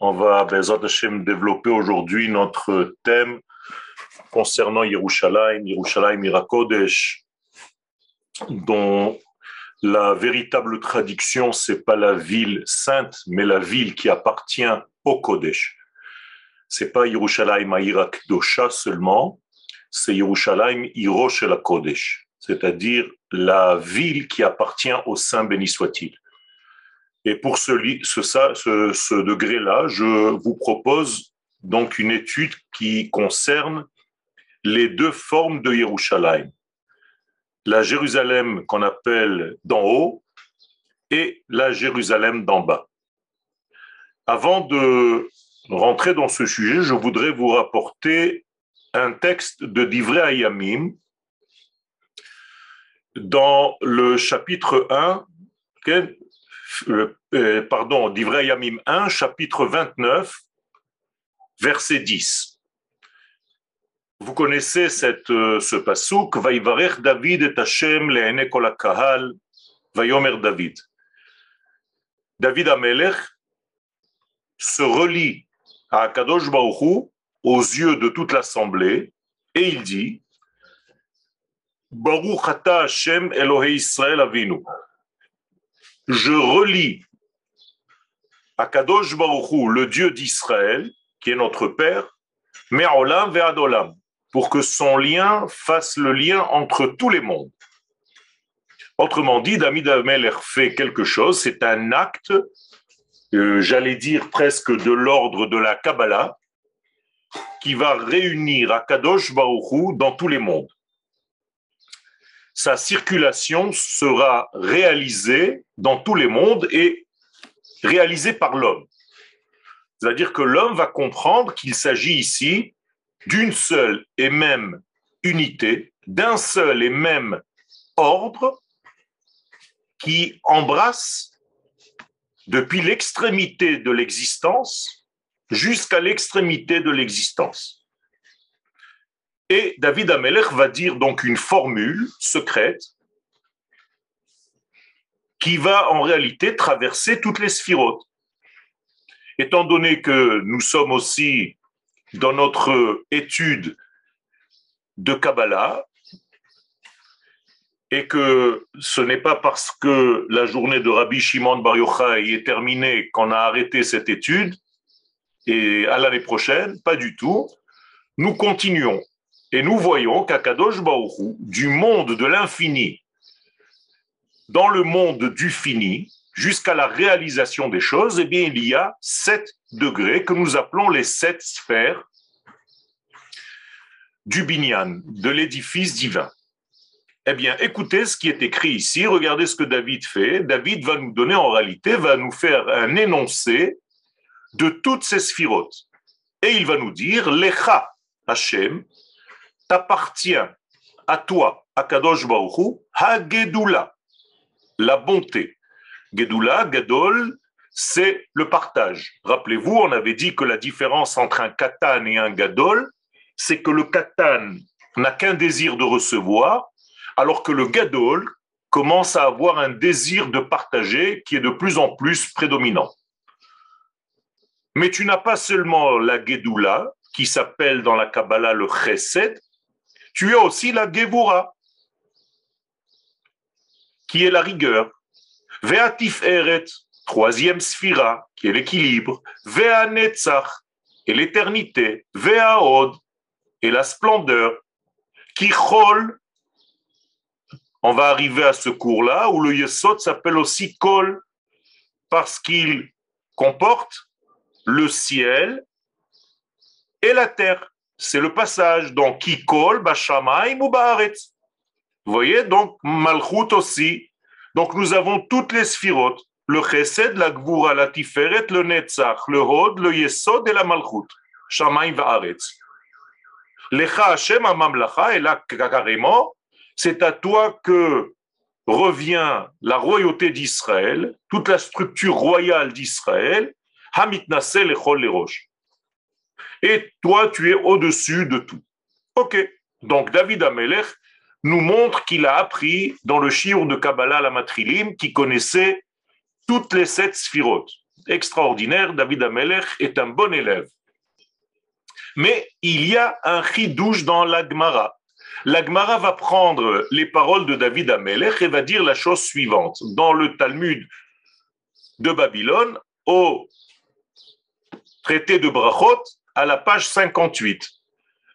On va, Bezat Hashem, développer aujourd'hui notre thème concernant Yerushalayim, Yerushalayim Irakodesh, dont la véritable traduction, c'est pas la ville sainte, mais la ville qui appartient au Kodesh. C'est pas Yerushalayim Irak Dosha seulement, c'est Yerushalayim Hirosh la Kodesh, c'est-à-dire la ville qui appartient au Saint béni soit-il. Et pour ce, degré-là, je vous propose donc une étude qui concerne les deux formes de Yerushalayim. La Jérusalem qu'on appelle d'en haut et la Jérusalem d'en bas. Avant de rentrer dans ce sujet, je voudrais vous rapporter un texte de Divrei Ayamim dans le chapitre 1, euh, euh, pardon, d'Ivrei Yamim 1, chapitre 29, verset 10. Vous connaissez cette, euh, ce pasuk, Vaïvarech David et Hashem le'ene kol kahal, Vayomer David. David Amelech se relie à Akadosh Baruch aux yeux de toute l'assemblée et il dit Baruch ata Hashem Elohei Israël Avinu je relis à Kadosh le Dieu d'Israël, qui est notre Père, mais Olam Ve'adolam, pour que son lien fasse le lien entre tous les mondes. Autrement dit, David Ameler fait quelque chose, c'est un acte, euh, j'allais dire presque de l'ordre de la Kabbalah, qui va réunir Akadosh Baruchou dans tous les mondes sa circulation sera réalisée dans tous les mondes et réalisée par l'homme. C'est-à-dire que l'homme va comprendre qu'il s'agit ici d'une seule et même unité, d'un seul et même ordre qui embrasse depuis l'extrémité de l'existence jusqu'à l'extrémité de l'existence. Et David Amelech va dire donc une formule secrète qui va en réalité traverser toutes les sphirotes. Étant donné que nous sommes aussi dans notre étude de Kabbalah, et que ce n'est pas parce que la journée de Rabbi Shimon Bar Yochai est terminée qu'on a arrêté cette étude, et à l'année prochaine, pas du tout. Nous continuons et nous voyons qu'Akadosh Baoru, du monde de l'infini, dans le monde du fini, jusqu'à la réalisation des choses, eh bien, il y a sept degrés que nous appelons les sept sphères du binyan, de l'édifice divin. Eh bien, écoutez ce qui est écrit ici, regardez ce que David fait. David va nous donner en réalité, va nous faire un énoncé de toutes ces sphirotes. Et il va nous dire, Lecha Hashem, t'appartient à toi, à Kadosh Baruchu, Ha-Gedula, la bonté. Gedula, Gadol, c'est le partage. Rappelez-vous, on avait dit que la différence entre un katan et un gadol, c'est que le katan n'a qu'un désir de recevoir, alors que le gadol commence à avoir un désir de partager qui est de plus en plus prédominant. Mais tu n'as pas seulement la Gedula, qui s'appelle dans la Kabbalah le Chesed, tu as aussi la Gevura, qui est la rigueur. Veatif Eret, troisième sphira, qui est l'équilibre. Vea Netzach, et l'éternité. Vea Od, et la splendeur. Qui on va arriver à ce cours-là, où le Yesod s'appelle aussi Kol, parce qu'il comporte le ciel et la terre c'est le passage. Donc, Kikol, Bashamaim ou Baaretz. Vous voyez, donc, Malchut aussi. Donc, nous avons toutes les sphirotes. Le Chesed, la Gvura, la Tiferet, le Netzach, le Hod, le Yesod et la Malchut. Shamaim Baaretz. Lecha Hashem Amamlacha, et là, carrément, c'est à toi que revient la royauté d'Israël, toute la structure royale d'Israël, Hamit Nasel et Rosh et toi, tu es au-dessus de tout. Ok. Donc, David Amelech nous montre qu'il a appris dans le shiur de Kabbalah la Matrilim, qui connaissait toutes les sept sphirotes. extraordinaire, David Amelech est un bon élève. Mais il y a un chidouche dans l'Agmara. L'Agmara va prendre les paroles de David Amelech et va dire la chose suivante. Dans le Talmud de Babylone, au traité de Brachot, à la page 58.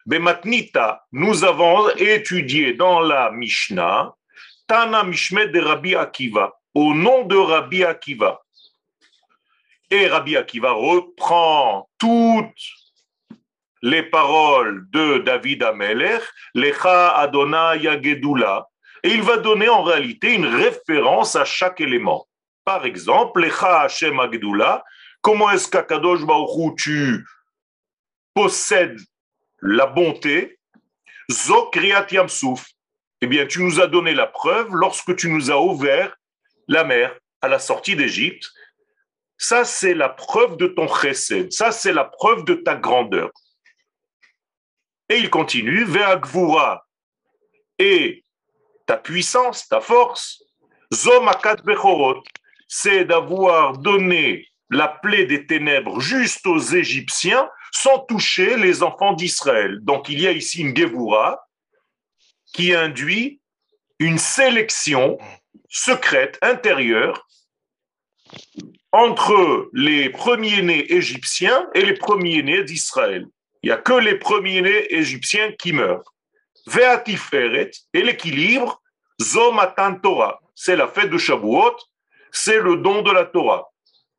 Bematnita, nous avons étudié dans la Mishnah Tana Mishmet de Rabbi Akiva, au nom de Rabbi Akiva. Et Rabbi Akiva reprend toutes les paroles de David Amelech, Lecha Adonai Yagedula, et il va donner en réalité une référence à chaque élément. Par exemple, Lecha Hashem Agedula, comment est-ce qu'Akadosh Baruch tu possèdes la bonté Zokriat Yamsouf, eh bien, tu nous as donné la preuve lorsque tu nous as ouvert la mer à la sortie d'Égypte. Ça, c'est la preuve de ton chesed. Ça, c'est la preuve de ta grandeur. Et il continue, Ve'agvura et ta puissance, ta force, Zomakat Bechorot, c'est d'avoir donné la plaie des ténèbres juste aux Égyptiens sans toucher les enfants d'Israël. Donc il y a ici une Gevura qui induit une sélection secrète intérieure entre les premiers-nés égyptiens et les premiers-nés d'Israël. Il n'y a que les premiers-nés égyptiens qui meurent. Veatiferet et l'équilibre, Zomatan Torah. C'est la fête de Shavuot, c'est le don de la Torah.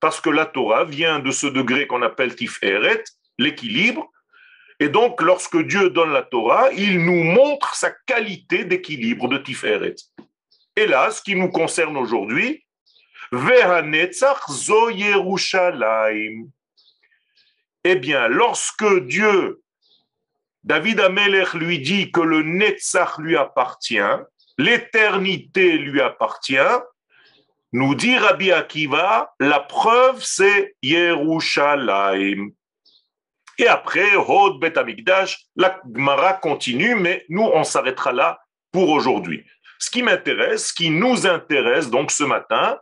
Parce que la Torah vient de ce degré qu'on appelle Tiferet, l'équilibre, et donc, lorsque Dieu donne la Torah, il nous montre sa qualité d'équilibre de Tiferet. Et là, ce qui nous concerne aujourd'hui. Eh bien, lorsque Dieu, David Amelech lui dit que le Netzach lui appartient, l'éternité lui appartient, nous dit Rabbi Akiva, la preuve c'est Yerushalayim. Et après, Hod Bet Amigdash, la Gemara continue, mais nous, on s'arrêtera là pour aujourd'hui. Ce qui m'intéresse, ce qui nous intéresse donc ce matin,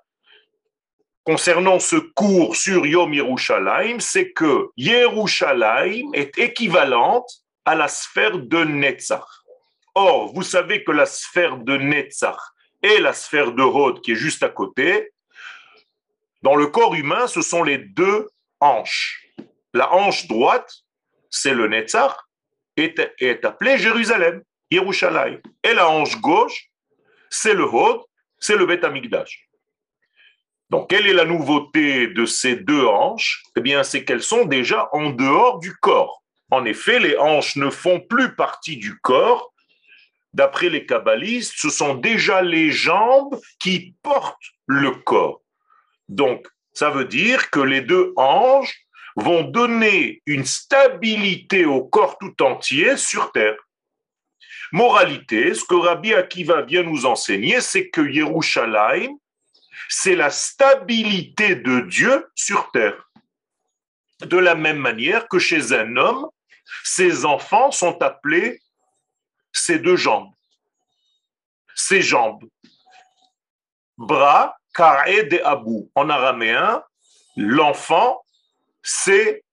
concernant ce cours sur Yom Yerushalayim, c'est que Yerushalayim est équivalente à la sphère de Netzach. Or, vous savez que la sphère de Netzach et la sphère de Hod, qui est juste à côté, dans le corps humain, ce sont les deux hanches. La hanche droite, c'est le Netzach, est, est appelée Jérusalem, Yerushalayim. Et la hanche gauche, c'est le Hod, c'est le Bet Amikdash. Donc, quelle est la nouveauté de ces deux hanches? Eh bien, c'est qu'elles sont déjà en dehors du corps. En effet, les hanches ne font plus partie du corps. D'après les kabbalistes, ce sont déjà les jambes qui portent le corps. Donc, ça veut dire que les deux hanches vont donner une stabilité au corps tout entier sur terre. Moralité, ce que Rabbi Akiva vient nous enseigner, c'est que Yerushalayim, c'est la stabilité de Dieu sur terre. De la même manière que chez un homme, ses enfants sont appelés ses deux jambes. Ses jambes. Bras, ka'e de abou. En araméen, l'enfant c'est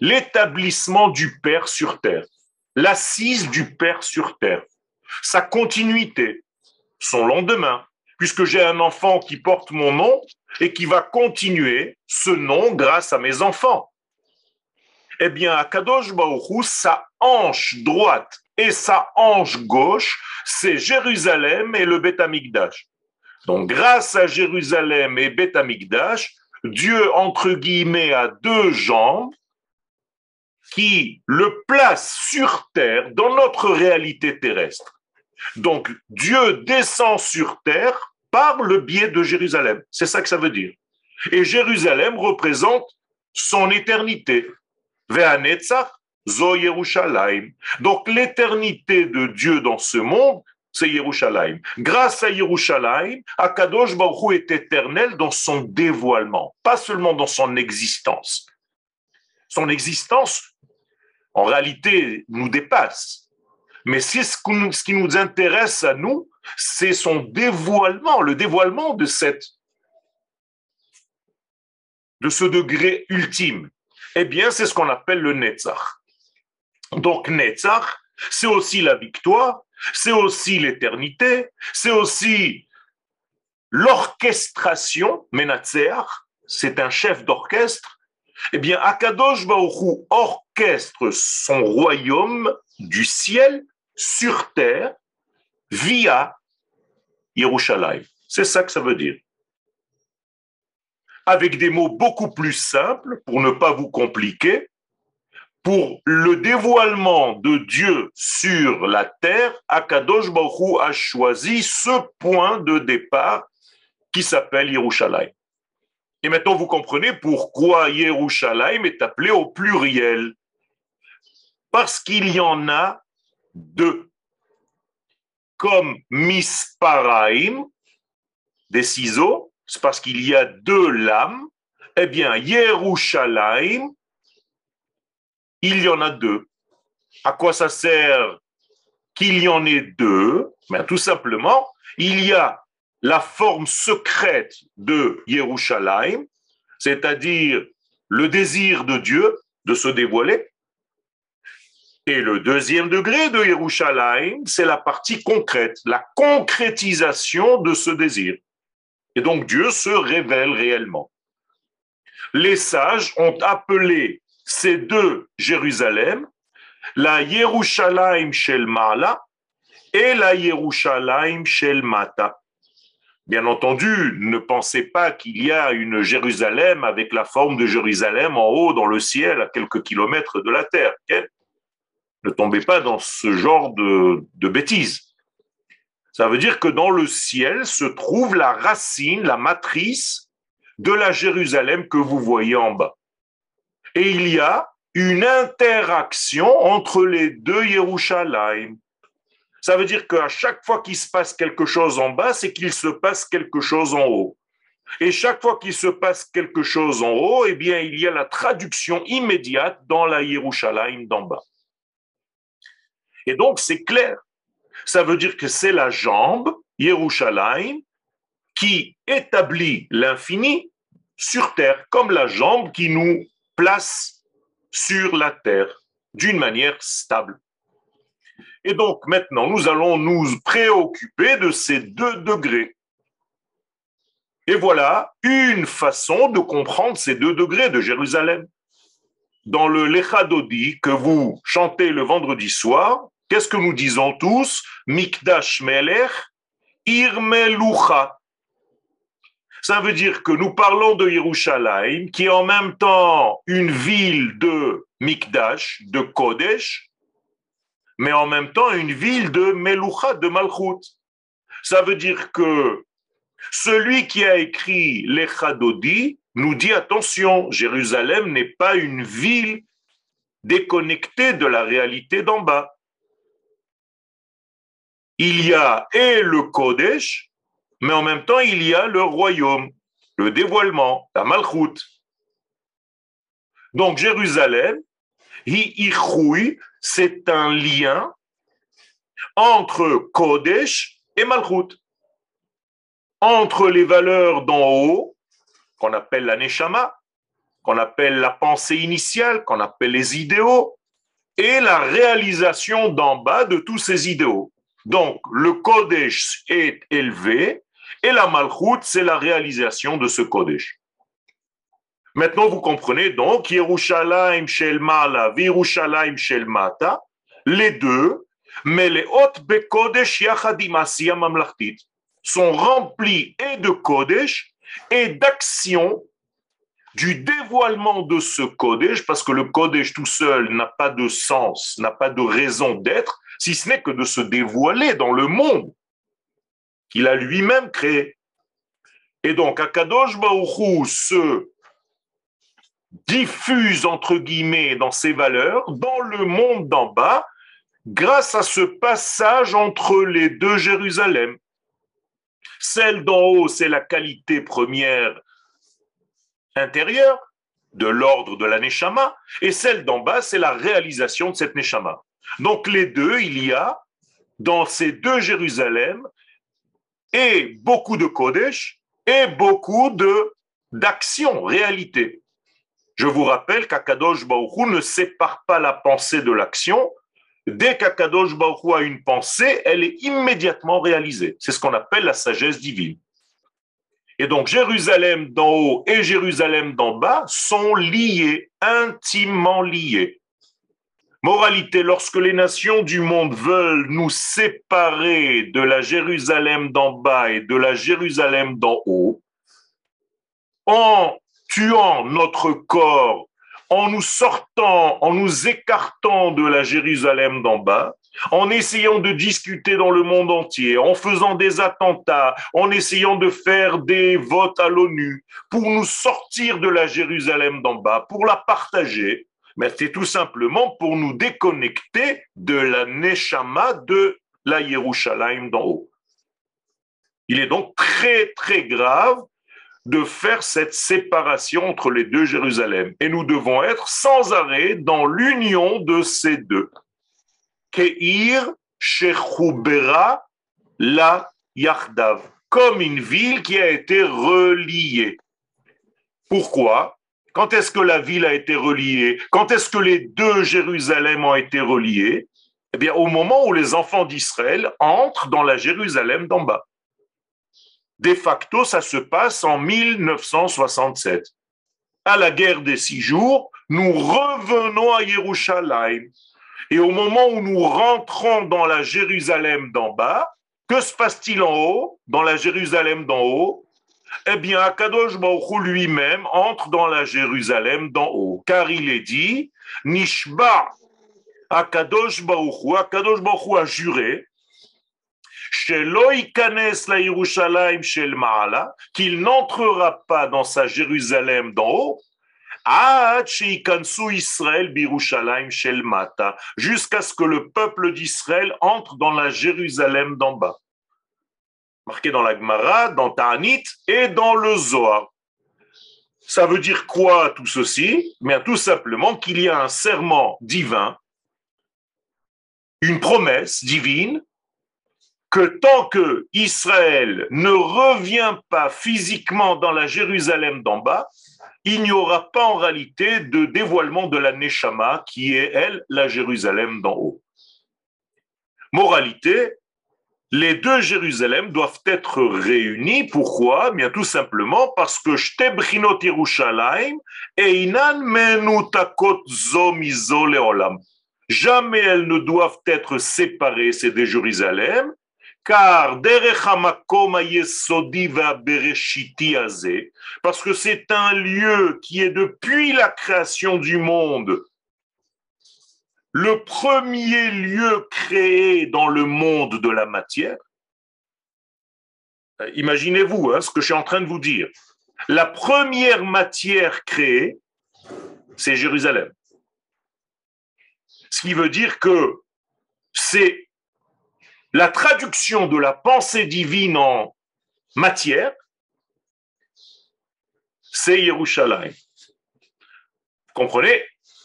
l'établissement du Père sur terre, l'assise du Père sur terre, sa continuité, son lendemain, puisque j'ai un enfant qui porte mon nom et qui va continuer ce nom grâce à mes enfants. Eh bien, à Kadosh sa hanche droite et sa hanche gauche, c'est Jérusalem et le Beth Amikdash. Donc, grâce à Jérusalem et Beth Amikdash, Dieu, entre guillemets, a deux jambes qui le placent sur terre dans notre réalité terrestre. Donc Dieu descend sur terre par le biais de Jérusalem. C'est ça que ça veut dire. Et Jérusalem représente son éternité. Zo Yerushalayim. Donc l'éternité de Dieu dans ce monde, c'est Yerushalayim. Grâce à Yerushalayim, Akadosh Baruch est éternel dans son dévoilement, pas seulement dans son existence. Son existence, en réalité, nous dépasse. Mais c'est ce, ce qui nous intéresse à nous, c'est son dévoilement, le dévoilement de cette de ce degré ultime Eh bien, c'est ce qu'on appelle le Netzach. Donc, Netzach, c'est aussi la victoire, c'est aussi l'éternité, c'est aussi l'orchestration, Menatseach, c'est un chef d'orchestre. Eh bien, Akadosh Baruch orchestre son royaume du ciel sur terre via Yerushalayim. C'est ça que ça veut dire. Avec des mots beaucoup plus simples, pour ne pas vous compliquer, pour le dévoilement de Dieu sur la terre, Akadosh Baruch a choisi ce point de départ qui s'appelle Yerushalayim. Et maintenant, vous comprenez pourquoi Yerushalayim est appelé au pluriel. Parce qu'il y en a deux. Comme Misparaim, des ciseaux, c'est parce qu'il y a deux lames. Eh bien, Yerushalayim, il y en a deux. À quoi ça sert qu'il y en ait deux? Ben, Tout simplement, il y a la forme secrète de Yerushalayim, c'est-à-dire le désir de Dieu de se dévoiler. Et le deuxième degré de Yerushalayim, c'est la partie concrète, la concrétisation de ce désir. Et donc Dieu se révèle réellement. Les sages ont appelé ces deux Jérusalem la Yerushalayim Shel Mala et la Yerushalayim Shel Mata. Bien entendu, ne pensez pas qu'il y a une Jérusalem avec la forme de Jérusalem en haut dans le ciel à quelques kilomètres de la terre. ne tombez pas dans ce genre de, de bêtises. Ça veut dire que dans le ciel se trouve la racine, la matrice de la Jérusalem que vous voyez en bas. Et il y a une interaction entre les deux Yerushalayim. Ça veut dire qu'à chaque fois qu'il se passe quelque chose en bas, c'est qu'il se passe quelque chose en haut. Et chaque fois qu'il se passe quelque chose en haut, eh bien, il y a la traduction immédiate dans la Yerushalayim d'en bas. Et donc, c'est clair. Ça veut dire que c'est la jambe, Yerushalayim, qui établit l'infini sur terre, comme la jambe qui nous place sur la terre d'une manière stable. Et donc maintenant, nous allons nous préoccuper de ces deux degrés. Et voilà une façon de comprendre ces deux degrés de Jérusalem. Dans le Lechadodi que vous chantez le vendredi soir, qu'est-ce que nous disons tous? Mikdash Melech Irmelucha. Ça veut dire que nous parlons de Yerushalayim, qui est en même temps une ville de Mikdash, de Kodesh, mais en même temps une ville de Melucha, de Malchut. Ça veut dire que celui qui a écrit l'Echadodi nous dit attention, Jérusalem n'est pas une ville déconnectée de la réalité d'en bas. Il y a et le Kodesh, mais en même temps il y a le royaume, le dévoilement, la Malchut. Donc Jérusalem, c'est un lien entre Kodesh et Malchut, entre les valeurs d'en haut, qu'on appelle la Neshama, qu'on appelle la pensée initiale, qu'on appelle les idéaux, et la réalisation d'en bas de tous ces idéaux. Donc, le Kodesh est élevé, et la Malchut, c'est la réalisation de ce Kodesh. Maintenant, vous comprenez donc, Yerushalayim Shel Mala, Yerushalayim Shel Mata, les deux, mais les hautes Bekodesh Yachadim Mamlachtit sont remplis et de Kodesh et d'action du dévoilement de ce Kodesh, parce que le Kodesh tout seul n'a pas de sens, n'a pas de raison d'être, si ce n'est que de se dévoiler dans le monde qu'il a lui-même créé. Et donc, Akadosh Baruchou se diffuse, entre guillemets, dans ses valeurs, dans le monde d'en bas, grâce à ce passage entre les deux Jérusalem. Celle d'en haut, c'est la qualité première intérieure, de l'ordre de la Neshama, et celle d'en bas, c'est la réalisation de cette Neshama. Donc les deux, il y a dans ces deux Jérusalem et beaucoup de Kodesh et beaucoup de d'action, réalité. Je vous rappelle qu'Akadosh Baruch ne sépare pas la pensée de l'action. Dès qu'Akadosh Baruch a une pensée, elle est immédiatement réalisée. C'est ce qu'on appelle la sagesse divine. Et donc Jérusalem d'en haut et Jérusalem d'en bas sont liés, intimement liés. Moralité, lorsque les nations du monde veulent nous séparer de la Jérusalem d'en bas et de la Jérusalem d'en haut, en tuant notre corps, en nous sortant, en nous écartant de la Jérusalem d'en bas, en essayant de discuter dans le monde entier, en faisant des attentats, en essayant de faire des votes à l'ONU pour nous sortir de la Jérusalem d'en bas, pour la partager, mais c'est tout simplement pour nous déconnecter de la Neshama de la Yerushalayim d'en haut. Il est donc très très grave de faire cette séparation entre les deux Jérusalem. Et nous devons être sans arrêt dans l'union de ces deux. Keir Shechubera la Yachdav, comme une ville qui a été reliée. Pourquoi? Quand est-ce que la ville a été reliée? Quand est-ce que les deux Jérusalem ont été reliés Eh bien, au moment où les enfants d'Israël entrent dans la Jérusalem d'en bas. De facto, ça se passe en 1967. À la guerre des six jours, nous revenons à Yerushalayim. Et au moment où nous rentrons dans la Jérusalem d'en bas, que se passe-t-il en haut, dans la Jérusalem d'en haut Eh bien, Akadosh Baruch lui-même entre dans la Jérusalem d'en haut, car il est dit, Nishba Akadosh Baruch Akadosh Baruch a juré, qu'il n'entrera pas dans sa Jérusalem d'en haut, jusqu'à ce que le peuple d'Israël entre dans la Jérusalem d'en bas. Marqué dans la Gemara, dans Ta'anit et dans le Zohar. Ça veut dire quoi tout ceci? Mais tout simplement qu'il y a un serment divin, une promesse divine, que tant que Israël ne revient pas physiquement dans la Jérusalem d'en bas, il n'y aura pas en réalité de dévoilement de la Neshama, qui est, elle, la Jérusalem d'en haut. Moralité, les deux Jérusalem doivent être réunis. Pourquoi? Bien tout simplement parce que et Inan. Jamais elles ne doivent être séparées, ces deux Jérusalem, car parce que c'est un lieu qui est depuis la création du monde le premier lieu créé dans le monde de la matière. Euh, imaginez-vous hein, ce que je suis en train de vous dire. La première matière créée, c'est Jérusalem. Ce qui veut dire que c'est la traduction de la pensée divine en matière, c'est Yerushalayim. Comprenez?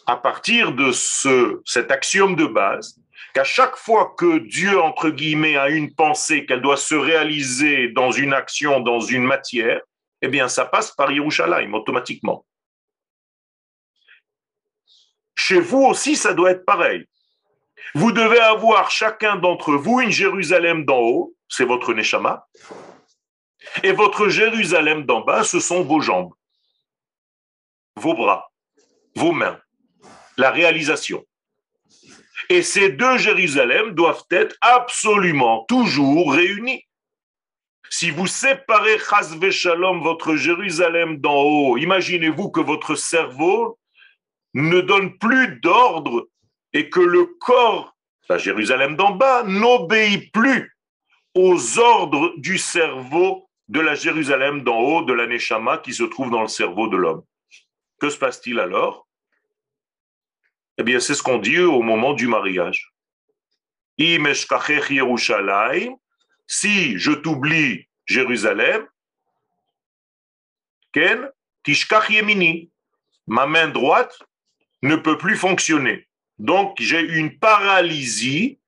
À partir de ce, cet axiome de base, qu'à chaque fois que Dieu, entre guillemets, a une pensée qu'elle doit se réaliser dans une action, dans une matière, eh bien, ça passe par Yerushalayim automatiquement. Chez vous aussi, ça doit être pareil. Vous devez avoir chacun d'entre vous une Jérusalem d'en haut, c'est votre Neshama, et votre Jérusalem d'en bas, ce sont vos jambes, vos bras, vos mains, la réalisation. Et ces deux Jérusalem doivent être absolument toujours réunis. Si vous séparez Chazve Shalom, votre Jérusalem d'en haut, imaginez-vous que votre cerveau ne donne plus d'ordre et que le corps, la Jérusalem d'en bas, n'obéit plus aux ordres du cerveau de la Jérusalem d'en haut, de la Neshama qui se trouve dans le cerveau de l'homme. Que se passe-t-il alors? Eh bien, c'est ce qu'on dit au moment du mariage. Si je t'oublie Jérusalem, Ken, ma main droite ne peut plus fonctionner. Donc, j'ai une paralysie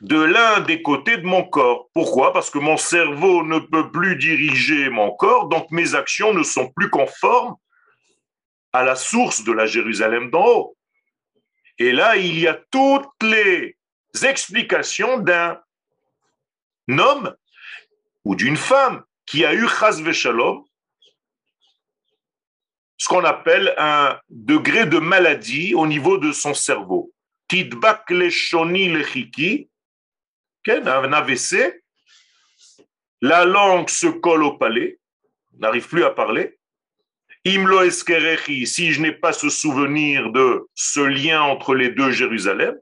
de l'un des côtés de mon corps. Pourquoi? Parce que mon cerveau ne peut plus diriger mon corps, donc mes actions ne sont plus conformes à la source de la Jérusalem d'en haut. Et là, il y a toutes les explications d'un homme ou d'une femme qui a eu chas shalom, ce qu'on appelle un degré de maladie au niveau de son cerveau. Tidbak leshoni lechiki, un AVC, la langue se colle au palais, n'arrive plus à parler. Imlo eskerechi, si je n'ai pas ce souvenir de ce lien entre les deux Jérusalem.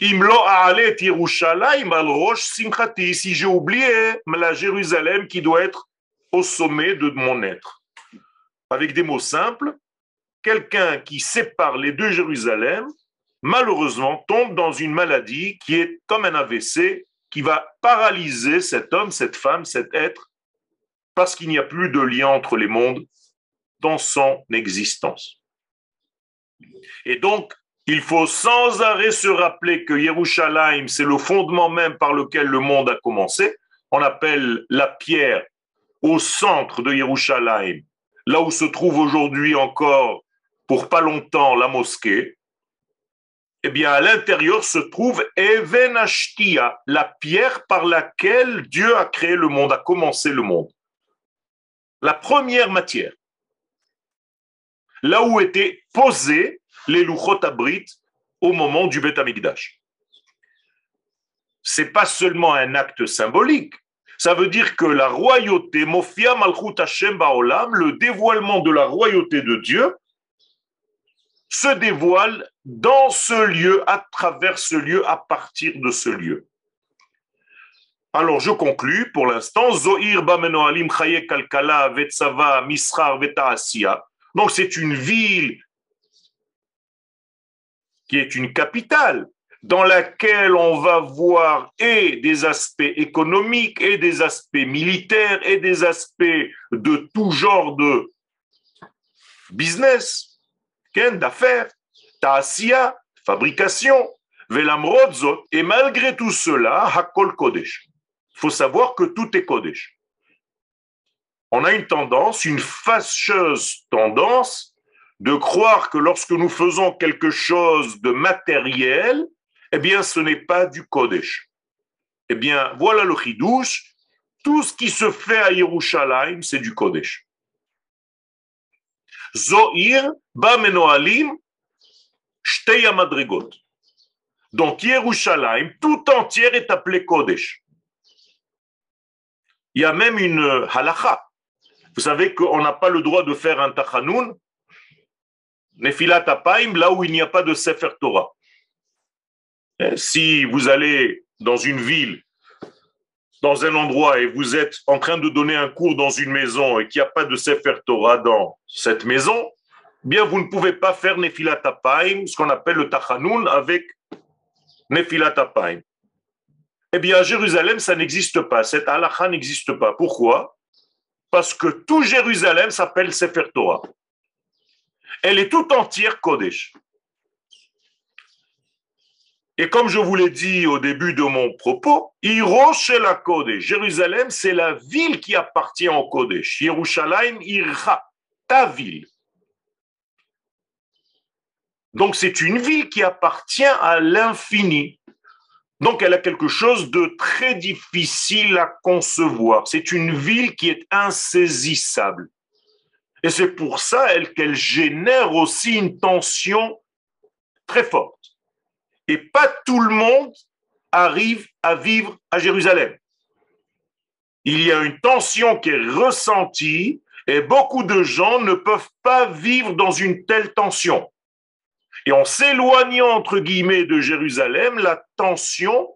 Imlo aalet Yerushalayim al rosh simchati, si j'ai oublié la Jérusalem qui doit être au sommet de mon être. Avec des mots simples, quelqu'un qui sépare les deux Jérusalem, malheureusement, tombe dans une maladie qui est comme un AVC, qui va paralyser cet homme, cette femme, cet être, parce qu'il n'y a plus de lien entre les mondes dans son existence. Et donc, il faut sans arrêt se rappeler que Yerushalayim, c'est le fondement même par lequel le monde a commencé. On appelle la pierre au centre de Yerushalayim, là où se trouve aujourd'hui encore, pour pas longtemps, la mosquée eh bien, à l'intérieur se trouve Even la pierre par laquelle Dieu a créé le monde, a commencé le monde. La première matière. Là où étaient posés les Luchot Abrit au moment du Beth Amikdash. C'est pas seulement un acte symbolique. Ça veut dire que la royauté, Mofia Malchut Hashem Baolam, le dévoilement de la royauté de Dieu, se dévoile dans ce lieu, à travers ce lieu, à partir de ce lieu. Alors je conclus pour l'instant. Zohir Bamenoalim Chaye Kalkala Vetsava Misrar Vetaasia. Donc c'est une ville qui est une capitale dans laquelle on va voir et des aspects économiques et des aspects militaires et des aspects de tout genre de business d'affaires, ta'asia, fabrication, velamrodzot, et malgré tout cela, hakol kodesh. Il faut savoir que tout est kodesh. On a une tendance, une fâcheuse tendance, de croire que lorsque nous faisons quelque chose de matériel, eh bien, ce n'est pas du kodesh. Eh bien, voilà le chidouche. Tout ce qui se fait à Yerushalayim, c'est du kodesh. Zohir, Bamenoalim, Shteya Madrigot. Donc Yerushalayim, tout entière est appelé Kodesh. Il y a même une halacha. Vous savez qu'on n'a pas le droit de faire un tachanoun, Nefilat Apaim, là où il n'y a pas de Sefer Torah. Si vous allez dans une ville dans un endroit et vous êtes en train de donner un cours dans une maison et qu'il n'y a pas de Sefer Torah dans cette maison, bien vous ne pouvez pas faire Nefilat Apaim, ce qu'on appelle le Tachanoun avec Nefilat Apaim. Eh bien, Jérusalem, ça n'existe pas. Cette halakha n'existe pas. Pourquoi? Parce que tout Jérusalem s'appelle Sefer Torah. Elle est tout entière Kodesh. Et comme je vous l'ai dit au début de mon propos, Kodesh. Jérusalem, c'est la ville qui appartient au Kodesh. Yerushalayim Irha, ta ville. Donc c'est une ville qui appartient à l'infini. Donc elle a quelque chose de très difficile à concevoir. C'est une ville qui est insaisissable. Et c'est pour ça qu'elle génère aussi une tension très forte. Et pas tout le monde arrive à vivre à Jérusalem. Il y a une tension qui est ressentie et beaucoup de gens ne peuvent pas vivre dans une telle tension. Et en s'éloignant, entre guillemets, de Jérusalem, la tension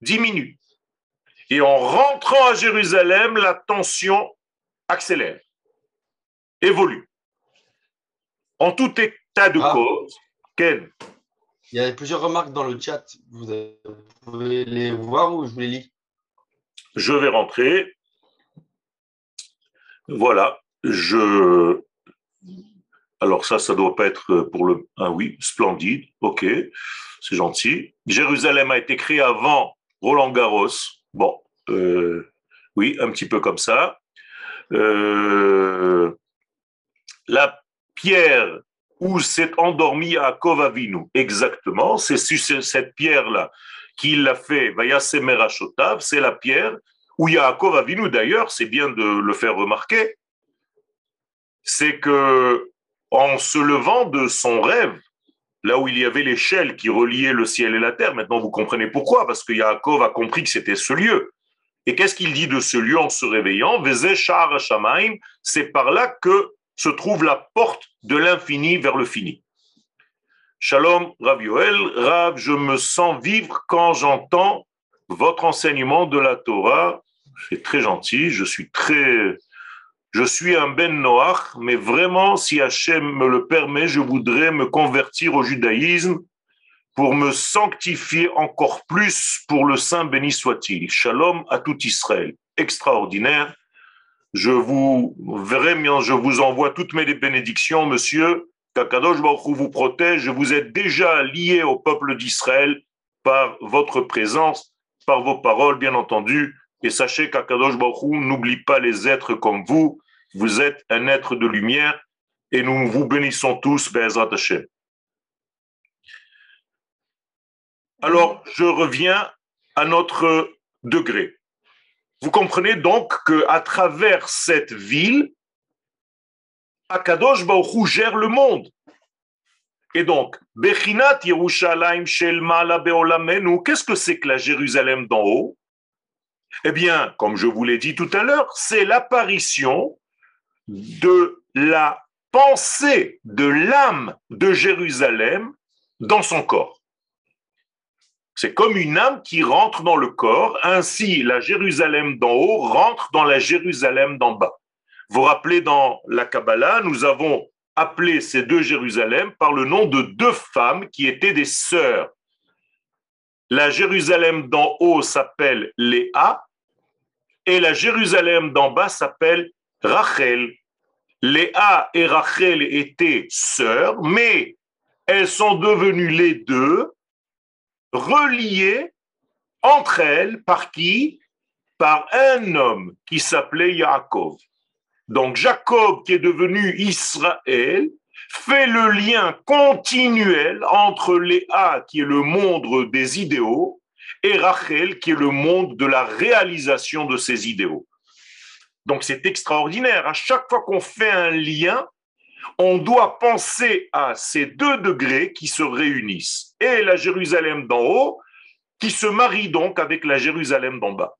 diminue. Et en rentrant à Jérusalem, la tension accélère, évolue. En tout état de ah. cause, Ken, il y a plusieurs remarques dans le chat. Vous pouvez les voir ou je vous les lis? Je vais rentrer. Voilà. Je Alors ça, ça doit pas être pour le... Ah oui, splendide, ok, c'est gentil. Jérusalem a été créé avant Roland Garros. Bon, euh, oui, un petit peu comme ça. Euh, la pierre où s'est endormi Yaakov Avinu, exactement, c'est cette pierre-là qu'il a fait, c'est la pierre où Yaakov Avinu, d'ailleurs, c'est bien de le faire remarquer, c'est que en se levant de son rêve, là où il y avait l'échelle qui reliait le ciel et la terre, maintenant vous comprenez pourquoi, parce que Yaakov a compris que c'était ce lieu. Et qu'est-ce qu'il dit de ce lieu en se réveillant? C'est par là que se trouve la porte de l'infini vers le fini. Shalom, Rav Yoel. Rav, je me sens vivre quand j'entends votre enseignement de la Torah. C'est très gentil, je suis très... Je suis un Ben Noach, mais vraiment, si Hachem me le permet, je voudrais me convertir au judaïsme pour me sanctifier encore plus pour le Saint béni soit-il. Shalom à tout Israël. Extraordinaire. Je vous, vraiment, je vous envoie toutes mes bénédictions, monsieur. Kakadosh Baruch vous protège. Vous êtes déjà lié au peuple d'Israël par votre présence, par vos paroles, bien entendu. Et sachez qu'Akadosh Baruch n'oublie pas les êtres comme vous. Vous êtes un être de lumière et nous vous bénissons tous, Be'ezrat Hashem. Alors, je reviens à notre degré. Vous comprenez donc qu'à travers cette ville, Akadosh Baruch gère le monde. Et donc, Bechinat Yerushalayim Shel Beolamenu, qu'est-ce que c'est que la Jérusalem d'en haut? Eh bien, comme je vous l'ai dit tout à l'heure, c'est l'apparition de la pensée de l'âme de Jérusalem dans son corps. C'est comme une âme qui rentre dans le corps, ainsi la Jérusalem d'en haut rentre dans la Jérusalem d'en bas. Vous vous rappelez dans la Kabbalah, nous avons appelé ces deux Jérusalem par le nom de deux femmes qui étaient des sœurs. La Jérusalem d'en haut s'appelle Léa et la Jérusalem d'en bas s'appelle Rachel. Léa et Rachel étaient sœurs, mais elles sont devenues les deux reliées entre elles par qui? Par un homme qui s'appelait Yaakov. Donc Jacob, qui est devenu Israël, fait le lien continuel entre Léa, qui est le monde des idéaux, et Rachel, qui est le monde de la réalisation de ces idéaux. Donc c'est extraordinaire. À chaque fois qu'on fait un lien, on doit penser à ces deux degrés qui se réunissent. Et la Jérusalem d'en haut, qui se marie donc avec la Jérusalem d'en bas.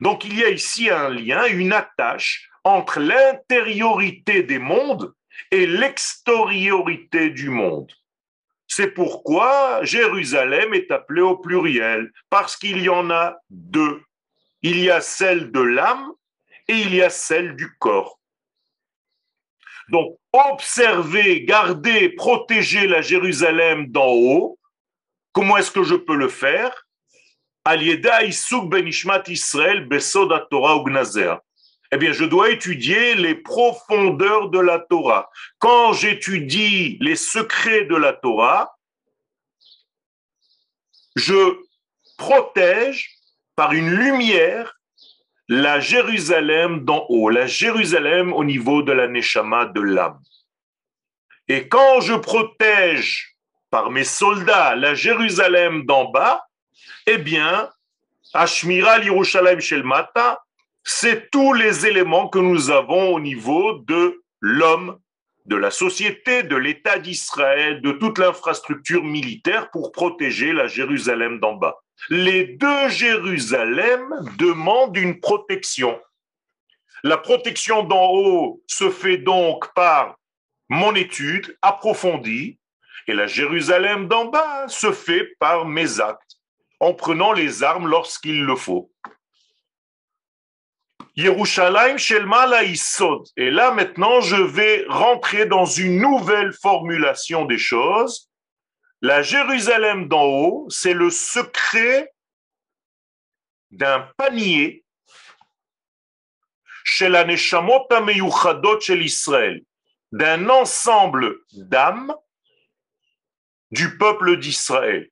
Donc il y a ici un lien, une attache entre l'intériorité des mondes et l'extériorité du monde. C'est pourquoi Jérusalem est appelée au pluriel, parce qu'il y en a deux. Il y a celle de l'âme et il y a celle du corps. Donc, observer, garder, protéger la Jérusalem d'en haut, comment est-ce que je peux le faire? Ben Torah Eh bien, je dois étudier les profondeurs de la Torah. Quand j'étudie les secrets de la Torah, je protège par une lumière la Jérusalem d'en haut, la Jérusalem au niveau de la Neshama de l'âme. Et quand je protège par mes soldats la Jérusalem d'en bas, eh bien, Ashmira Yerushalayim Shelmata, c'est tous les éléments que nous avons au niveau de l'homme, de la société, de l'État d'Israël, de toute l'infrastructure militaire pour protéger la Jérusalem d'en bas les deux Jérusalem demandent une protection. La protection d'en haut se fait donc par mon étude approfondie et la Jérusalem d'en bas se fait par mes actes, en prenant les armes lorsqu'il le faut. Yerushalayim Shelma Isod. Et là maintenant, je vais rentrer dans une nouvelle formulation des choses la Jérusalem d'en haut, c'est le d'un panier chez la chez d'un ensemble d'âmes du peuple d'Israël.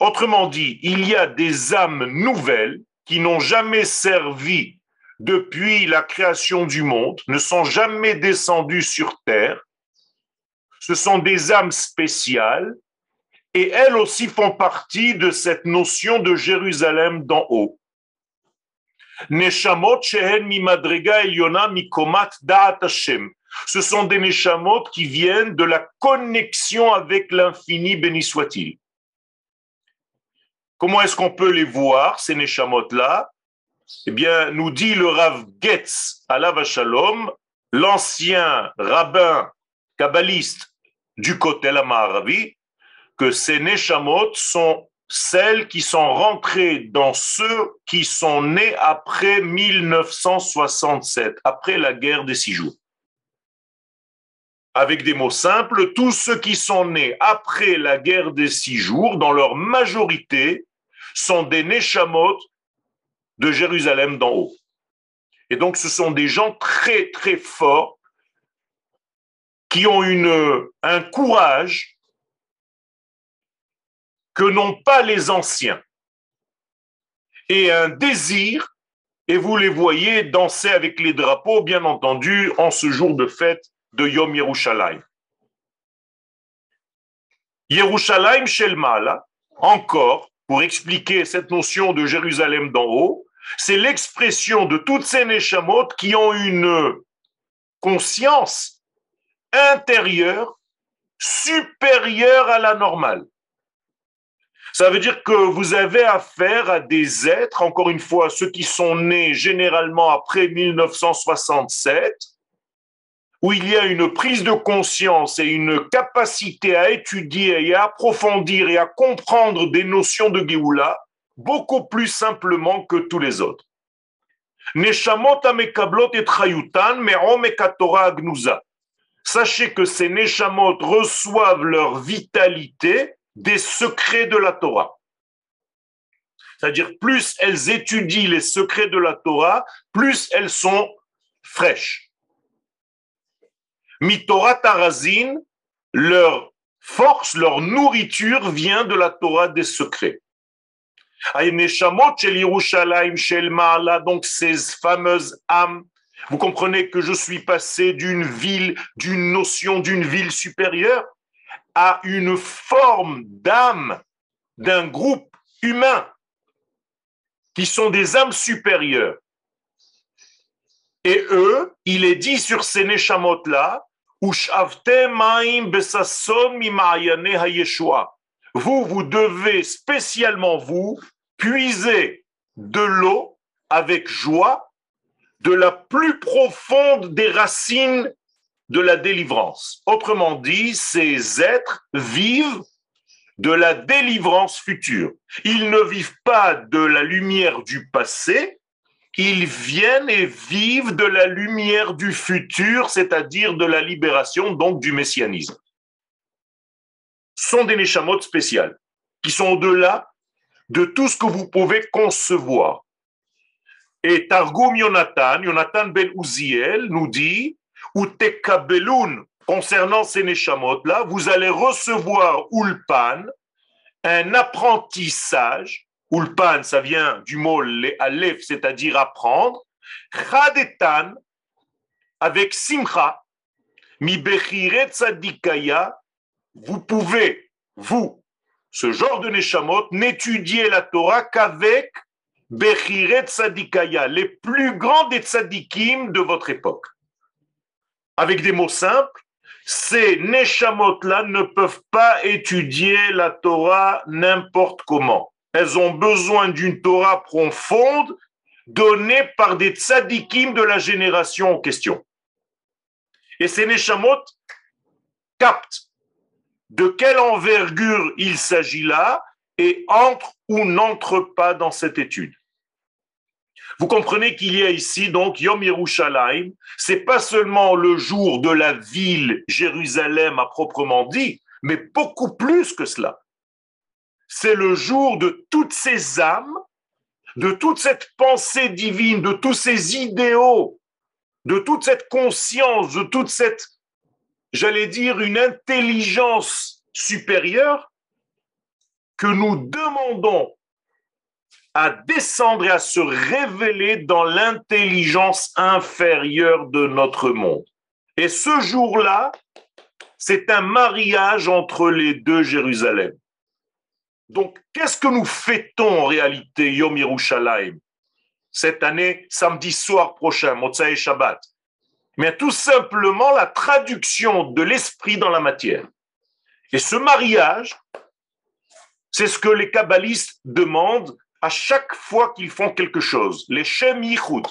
Autrement dit, il y a des âmes nouvelles qui n'ont jamais servi depuis la création du monde, ne sont jamais descendues sur terre. Ce sont des âmes spéciales et elles aussi font partie de cette notion de Jérusalem d'en haut. Neshamot shehen eliona mi komat da'at Hashem. Ce sont des neshamot qui viennent de la connexion avec l'infini, béni soit-il. Comment est-ce qu'on peut les voir, ces neshamot-là? Eh bien, nous dit le Rav Getz, la Shalom, l'ancien rabbin kabbaliste du Kotel Amaravi, que ces neshamot sont celles qui sont rentrées dans ceux qui sont nés après 1967, après la guerre des six jours. Avec des mots simples, tous ceux qui sont nés après la guerre des six jours, dans leur majorité, sont des Neshamot de Jérusalem d'en haut. Et donc, ce sont des gens très, très forts qui ont une, un courage que n'ont pas les anciens et un désir, et vous les voyez danser avec les drapeaux, bien entendu, en ce jour de fête de Yom Yerushalayim. Yerushalayim Shelmala, encore, pour expliquer cette notion de Jérusalem d'en haut, c'est l'expression de toutes ces Neshamot qui ont une conscience intérieure supérieure à la normale. Ça veut dire que vous avez affaire à des êtres, encore une fois, ceux qui sont nés généralement après 1967, où il y a une prise de conscience et une capacité à étudier et à approfondir et à comprendre des notions de Géoula beaucoup plus simplement que tous les autres. Sachez que ces Neshamot reçoivent leur vitalité des secrets de la Torah. C'est-à-dire, plus elles étudient les secrets de la Torah, plus elles sont fraîches. Mitorah Tarazin, leur force, leur nourriture vient de la Torah des secrets. Donc ces fameuses âmes, vous comprenez que je suis passé d'une ville, d'une notion d'une ville supérieure à une forme d'âme d'un groupe humain qui sont des âmes supérieures. Et eux, il est dit sur ces neshamot-là, vous, vous devez spécialement, vous, puiser de l'eau avec joie de la plus profonde des racines de la délivrance. Autrement dit, ces êtres vivent de la délivrance future. Ils ne vivent pas de la lumière du passé, ils viennent et vivent de la lumière du futur, c'est-à-dire de la libération, donc du messianisme. Ce sont des neshamot spéciales, qui sont au-delà de tout ce que vous pouvez concevoir. Et Targum Yonatan, Yonatan ben Uziel, nous dit ou tekabeloun, concernant ces neshamot-là, vous allez recevoir ulpan, un apprentissage. Ulpan, ça vient du mot alef, c'est-à-dire apprendre. Chadetan, avec simcha, mi tzadikaya, vous pouvez, vous, ce genre de neshamot, n'étudier la Torah qu'avec bechiret tzadikaya, les plus grands des tzadikim de votre époque avec des mots simples, ces Neshamot-là ne peuvent pas étudier la Torah n'importe comment. Elles ont besoin d'une Torah profonde donnée par des tzadikim de la génération en question. Et ces Neshamot captent de quelle envergure il s'agit là et entrent ou n'entrent pas dans cette étude. Vous comprenez qu'il y a ici donc Yom Yerushalayim, c'est pas seulement le jour de la ville Jérusalem à proprement dit, mais beaucoup plus que cela. C'est le jour de toutes ces âmes, de toute cette pensée divine, de tous ces idéaux, de toute cette conscience, de toute cette j'allais dire, une intelligence supérieure que nous demandons à descendre et à se révéler dans l'intelligence inférieure de notre monde. Et ce jour-là, c'est un mariage entre les deux Jérusalem. Donc, qu'est-ce que nous fêtons en réalité, Yom Yerushalayim, cette année, samedi soir prochain, Motsai Shabbat? Mais tout simplement la traduction de l'esprit dans la matière. Et ce mariage, c'est ce que les kabbalistes demandent à chaque fois qu'ils font quelque chose. Les Shem Yichud,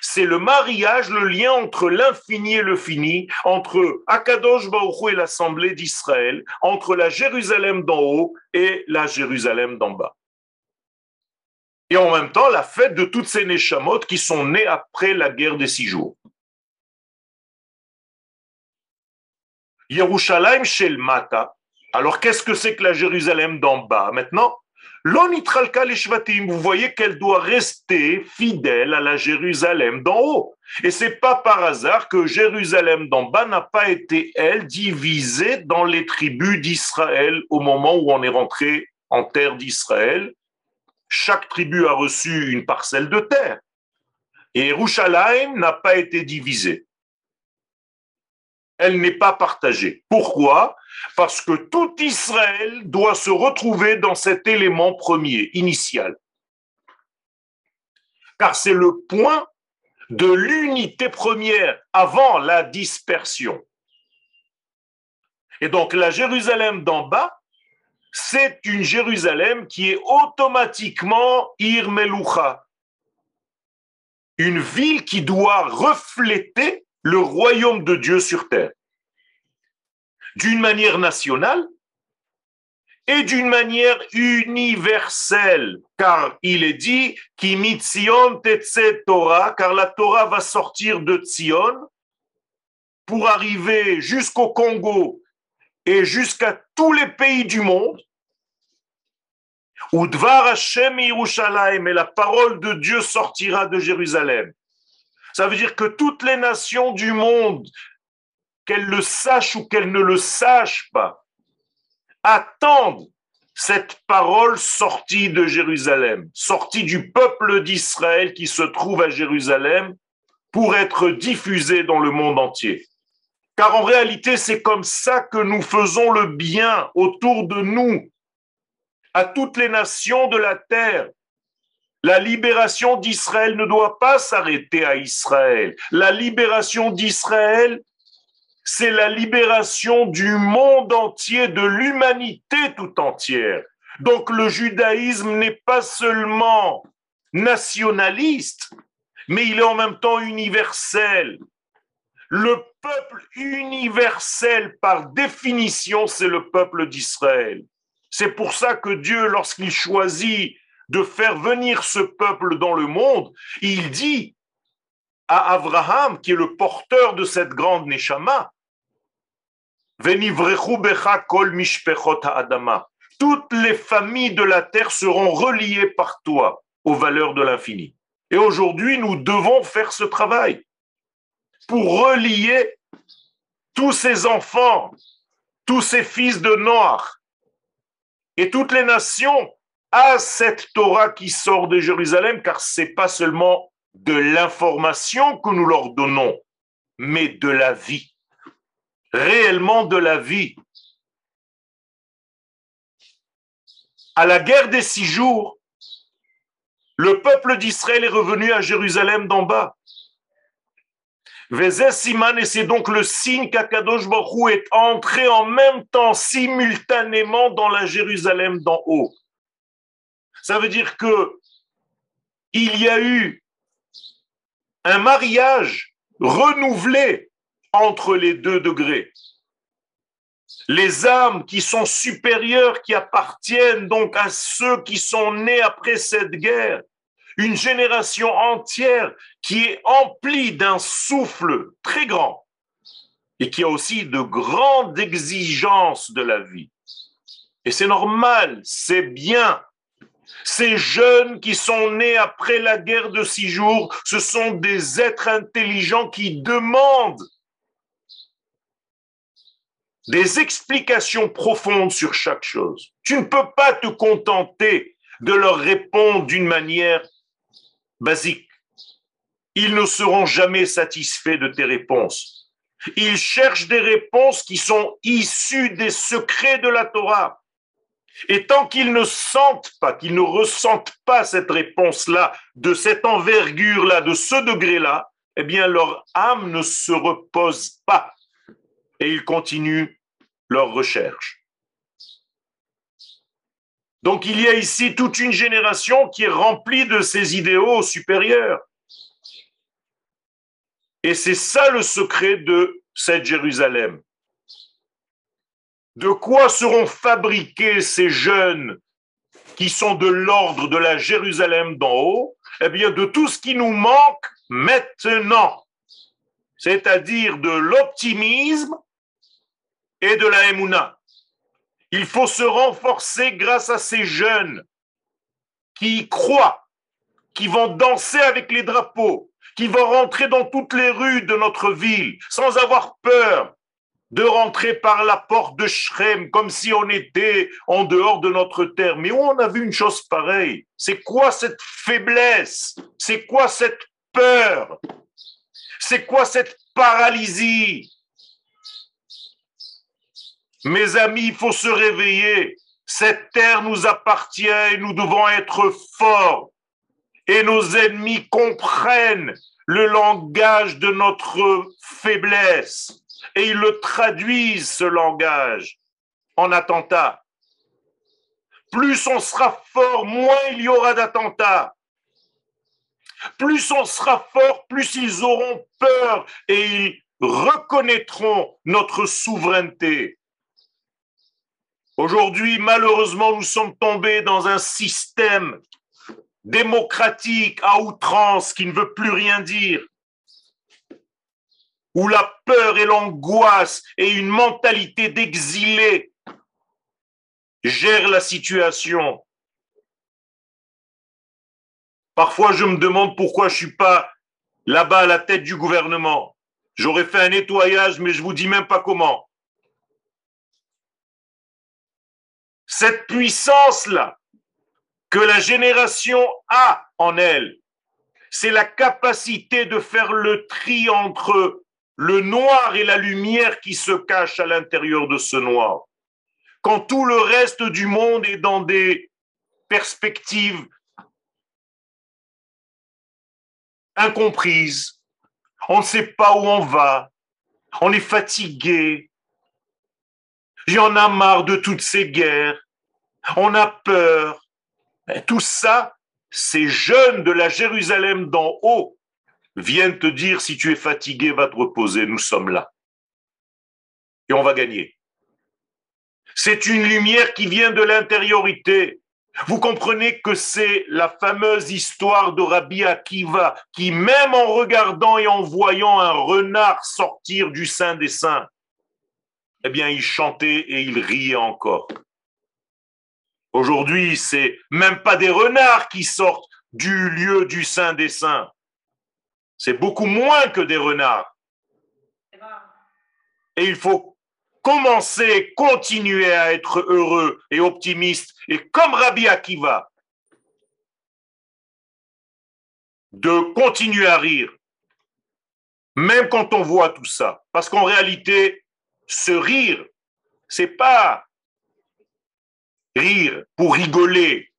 C'est le mariage, le lien entre l'infini et le fini, entre Akadosh Baruch et l'assemblée d'Israël, entre la Jérusalem d'en haut et la Jérusalem d'en bas. Et en même temps, la fête de toutes ces Neshamot qui sont nées après la guerre des six jours. Yerushalayim Shel Mata. Alors, qu'est-ce que c'est que la Jérusalem d'en bas maintenant? Vous voyez qu'elle doit rester fidèle à la Jérusalem d'en haut. Et c'est pas par hasard que Jérusalem d'en bas n'a pas été, elle, divisée dans les tribus d'Israël au moment où on est rentré en terre d'Israël. Chaque tribu a reçu une parcelle de terre. Et Yerushalayim n'a pas été divisée elle n'est pas partagée. Pourquoi? Parce que tout Israël doit se retrouver dans cet élément premier, initial. Car c'est le point de l'unité première avant la dispersion. Et donc la Jérusalem d'en bas, c'est une Jérusalem qui est automatiquement Irmelucha, une ville qui doit refléter le royaume de Dieu sur terre, d'une manière nationale et d'une manière universelle, car il est dit Torah, car la Torah va sortir de Tzion pour arriver jusqu'au Congo et jusqu'à tous les pays du monde. Udvar Hashem Yerushalayim, et la parole de Dieu sortira de Jérusalem. Ça veut dire que toutes les nations du monde, qu'elles le sachent ou qu'elles ne le sachent pas, attendent cette parole sortie de Jérusalem, sortie du peuple d'Israël qui se trouve à Jérusalem pour être diffusée dans le monde entier. Car en réalité, c'est comme ça que nous faisons le bien autour de nous, à toutes les nations de la terre. La libération d'Israël ne doit pas s'arrêter à Israël. La libération d'Israël, c'est la libération du monde entier, de l'humanité tout entière. Donc le judaïsme n'est pas seulement nationaliste, mais il est en même temps universel. Le peuple universel, par définition, c'est le peuple d'Israël. C'est pour ça que Dieu, lorsqu'il choisit de faire venir ce peuple dans le monde, il dit à Abraham, qui est le porteur de cette grande Neshama, toutes les familles de la terre seront reliées par toi aux valeurs de l'infini. Et aujourd'hui, nous devons faire ce travail pour relier tous ces enfants, tous ces fils de Noir et toutes les nations à cette Torah qui sort de Jérusalem, car c'est pas seulement de l'information que nous leur donnons, mais de la vie, réellement de la vie. À la guerre des six jours, le peuple d'Israël est revenu à Jérusalem d'en bas. Siman, et c'est donc le signe qu'Akadosh Baruch est entré en même temps, simultanément, dans la Jérusalem d'en haut. Ça veut dire que il y a eu un mariage renouvelé entre les deux degrés. Les âmes qui sont supérieures, qui appartiennent donc à ceux qui sont nés après cette guerre, une génération entière qui est emplie d'un souffle très grand et qui a aussi de grandes exigences de la vie. Et c'est normal, c'est bien Ces jeunes qui sont nés après la guerre de six jours, ce sont des êtres intelligents qui demandent des explications profondes sur chaque chose. Tu ne peux pas te contenter de leur répondre d'une manière basique. Ils ne seront jamais satisfaits de tes réponses. Ils cherchent des réponses qui sont issues des secrets de la Torah. Et tant qu'ils ne sentent pas, qu'ils ne ressentent pas cette réponse-là, de cette envergure-là, de ce degré-là, eh bien leur âme ne se repose pas. Et ils continuent leur recherche. Donc il y a ici toute une génération qui est remplie de ces idéaux supérieurs. Et c'est ça le secret de cette Jérusalem. De quoi seront fabriqués ces jeunes qui sont de l'ordre de la Jérusalem d'en haut? Eh bien, de tout ce qui nous manque maintenant, c'est-à-dire de l'optimisme et de la Emouna. Il faut se renforcer grâce à ces jeunes qui y croient, qui vont danser avec les drapeaux, qui vont rentrer dans toutes les rues de notre ville sans avoir peur de rentrer par la porte de Shrem comme si on était en dehors de notre terre. Mais où on a vu une chose pareille? C'est quoi cette faiblesse? C'est quoi cette peur? C'est quoi cette paralysie? Mes amis, il faut se réveiller. Cette terre nous appartient et nous devons être forts. Et nos ennemis comprennent le langage de notre faiblesse et ils le traduisent, ce langage, en attentat. Plus on sera fort, moins il y aura d'attentats. Plus on sera fort, plus ils auront peur et ils reconnaîtront notre souveraineté. Aujourd'hui, malheureusement, nous sommes tombés dans un système démocratique à outrance qui ne veut plus rien dire, où la peur et l'angoisse et une mentalité d'exilé gèrent la situation. Parfois, je me demande pourquoi je suis pas là-bas à la tête du gouvernement. J'aurais fait un nettoyage, mais je vous dis même pas comment. cette puissance-là que la génération a en elle, c'est la capacité de faire le tri entre le noir et la lumière qui se cache à l'intérieur de ce noir. Quand tout le reste du monde est dans des perspectives incomprises, on ne sait pas où on va, on est fatigué, J'en ai marre de toutes ces guerres. On a peur. tout ça, ces jeunes de la Jérusalem d'en haut viennent te dire si tu es fatigué, va te reposer, nous sommes là. Et on va gagner. C'est une lumière qui vient de l'intériorité. Vous comprenez que c'est la fameuse histoire de Rabbi Akiva qui, même en regardant et en voyant un renard sortir du sein des saints, eh bien, il chantait et il riait encore. Aujourd'hui, c'est même pas des renards qui sortent du lieu du Saint des Saints. C'est beaucoup moins que des renards. Et il faut commencer, continuer à être heureux et optimiste. Et comme Rabbi Akiva, de continuer à rire, même quand on voit tout ça. Parce qu'en réalité, ce rire, c'est pas rire pour rigoler.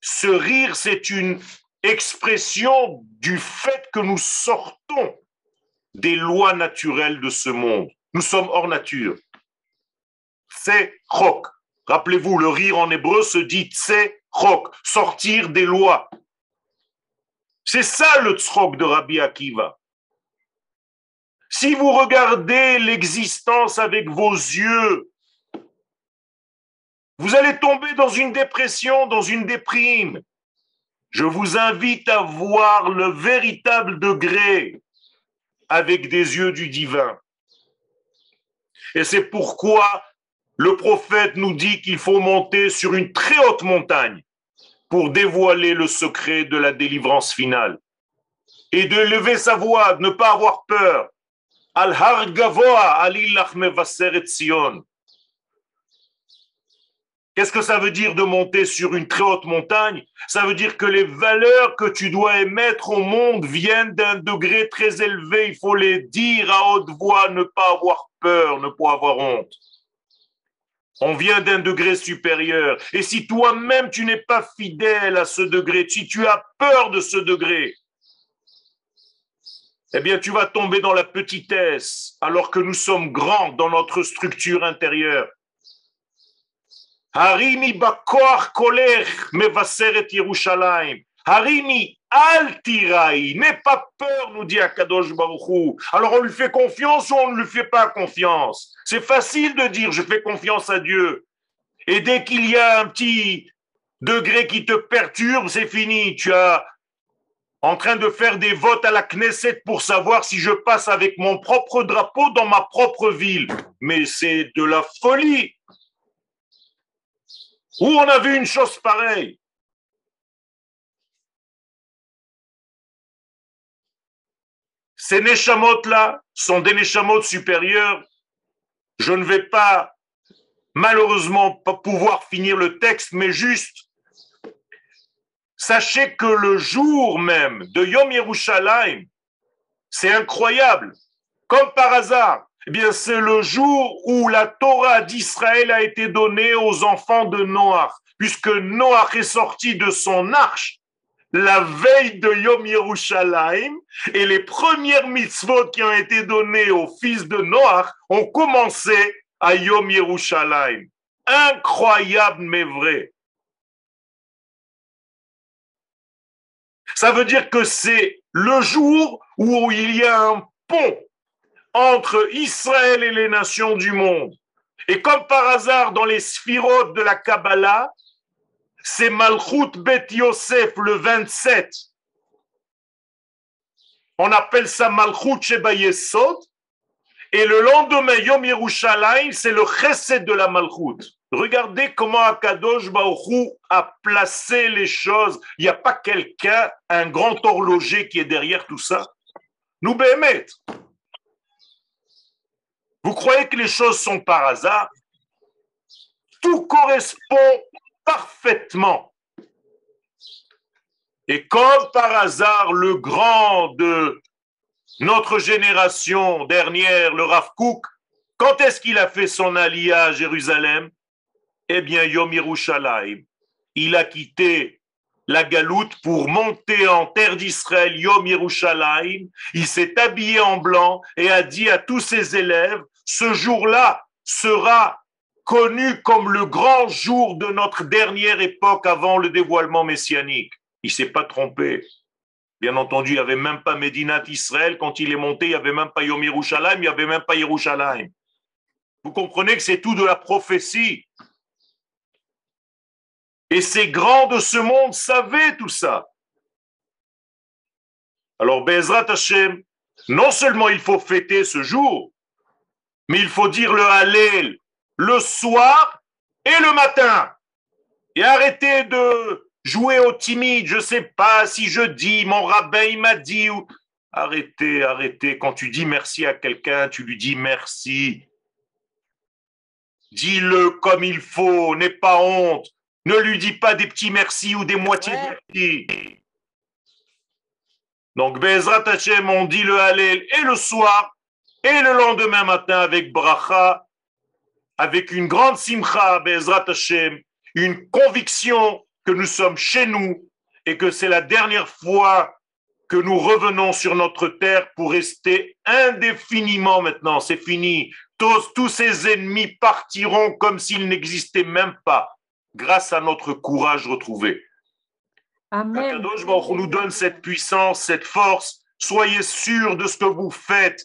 Ce rire, c'est une expression du fait que nous sortons des lois naturelles de ce monde. Nous sommes hors nature. C'est rock. Rappelez-vous, le rire en hébreu se dit c'est rock, sortir des lois. C'est ça le tzrok de Rabbi Akiva. Si vous regardez l'existence avec vos yeux, vous allez tomber dans une dépression, dans une déprime. Je vous invite à voir le véritable degré avec des yeux du divin. Et c'est pourquoi le prophète nous dit qu'il faut monter sur une très haute montagne. pour dévoiler le secret de la délivrance finale et de lever sa voix, de ne pas avoir peur. Al har gavoa et Sion. Qu'est-ce que ça veut dire de monter sur une très haute montagne? Ça veut dire que les valeurs que tu dois émettre au monde viennent d'un degré très élevé. Il faut les dire à haute voix, ne pas avoir peur, ne pas avoir honte. On vient d'un degré supérieur. Et si toi-même tu n'es pas fidèle à ce degré, si tu as peur de ce degré, eh bien tu vas tomber dans la petitesse alors que nous sommes grands dans notre structure intérieure. Harimi bakoach kolech mevaseret Yerushalayim. Harimi altirai. N'aie pas peur, nous dit Akadosh Baruchou. Alors on lui fait confiance ou on ne lui fait pas confiance? C'est facile de dire je fais confiance à Dieu. Et dès qu'il y a un petit degré qui te perturbe, c'est fini. Tu as en train de faire des votes à la Knesset pour savoir si je passe avec mon propre drapeau dans ma propre ville. Mais c'est de la folie. Où on a vu une chose pareille? Ces Neshamot-là sont des Neshamot supérieurs. Je ne vais pas, malheureusement, pas pouvoir finir le texte, mais juste, sachez que le jour même de Yom Yerushalayim, c'est incroyable, comme par hasard, eh bien, c'est le jour où la Torah d'Israël a été donnée aux enfants de Noach, puisque Noach est sorti de son arche la veille de Yom Yerushalayim, et les premières mitzvot qui ont été données aux fils de Noach ont commencé à Yom Yerushalayim. Incroyable mais vrai. Ça veut dire que c'est le jour où il y a un pont entre Israël et les nations du monde. Et comme par hasard, dans les sphirotes de la Kabbalah, c'est Malchut Bet Yosef le 27. On appelle ça Malchut Sheba Yesod. Et le lendemain, Yom Yerushalayim, c'est le chesed de la Malchut. Regardez comment Akadosh Baruch a placé les choses. Il n'y a pas quelqu'un, un grand horloger qui est derrière tout ça. Nous, Béhémet. Vous croyez que les choses sont par hasard? Tout correspond parfaitement. Et comme par hasard, le grand de notre génération dernière, le Rav Kook, quand est-ce qu'il a fait son allié à Jérusalem? Eh bien, Yom Yerushalayim. Il a quitté la galoute pour monter en terre d'Israël, Yom Yerushalayim. Il s'est habillé en blanc et a dit à tous ses élèves, ce jour-là sera connu comme le grand jour de notre dernière époque avant le dévoilement messianique. Il s'est pas trompé. Bien entendu, il n'y avait même pas Médinat Israël. Quand il est monté, il n'y avait même pas Yom Yerushalayim, il n'y avait même pas Yerushalayim. Vous comprenez que c'est tout de la prophétie. Et ces grands de ce monde savaient tout ça. Alors, Bezrat Hashem, non seulement il faut fêter ce jour, mais il faut dire le Hallel le soir et le matin. Et arrêtez de jouer au timide. Je ne sais pas si je dis, mon rabbin il m'a dit. Ou... Arrêtez, arrêtez. Quand tu dis merci à quelqu'un, tu lui dis merci. Dis-le comme il faut, n'aie pas honte. Ne lui dis pas des petits merci ou des moitiés de merci. Donc, Bezrat Hashem, on dit le Hallel et le soir et le lendemain matin avec Bracha avec une grande simcha, Bezrat Hashem, une conviction que nous sommes chez nous et que c'est la dernière fois que nous revenons sur notre terre pour rester indéfiniment maintenant. C'est fini. Tous, tous ces ennemis partiront comme s'ils n'existaient même pas grâce à notre courage retrouvé. Amen. nous donne cette puissance, cette force. Soyez sûrs de ce que vous faites.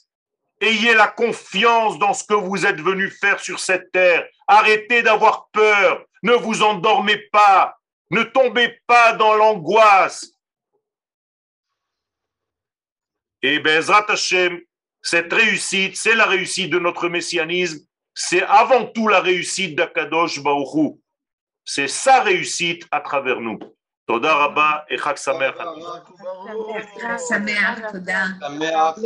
Ayez la confiance dans ce que vous êtes venu faire sur cette terre. Arrêtez d'avoir peur. Ne vous endormez pas. Ne tombez pas dans l'angoisse. Et Bezrat Hashem, cette réussite, c'est la réussite de notre messianisme. C'est avant tout la réussite d'Akadosh Baruchou. C'est sa réussite à travers nous. תודה רבה, חג שמח. חג שמח, תודה. שמח.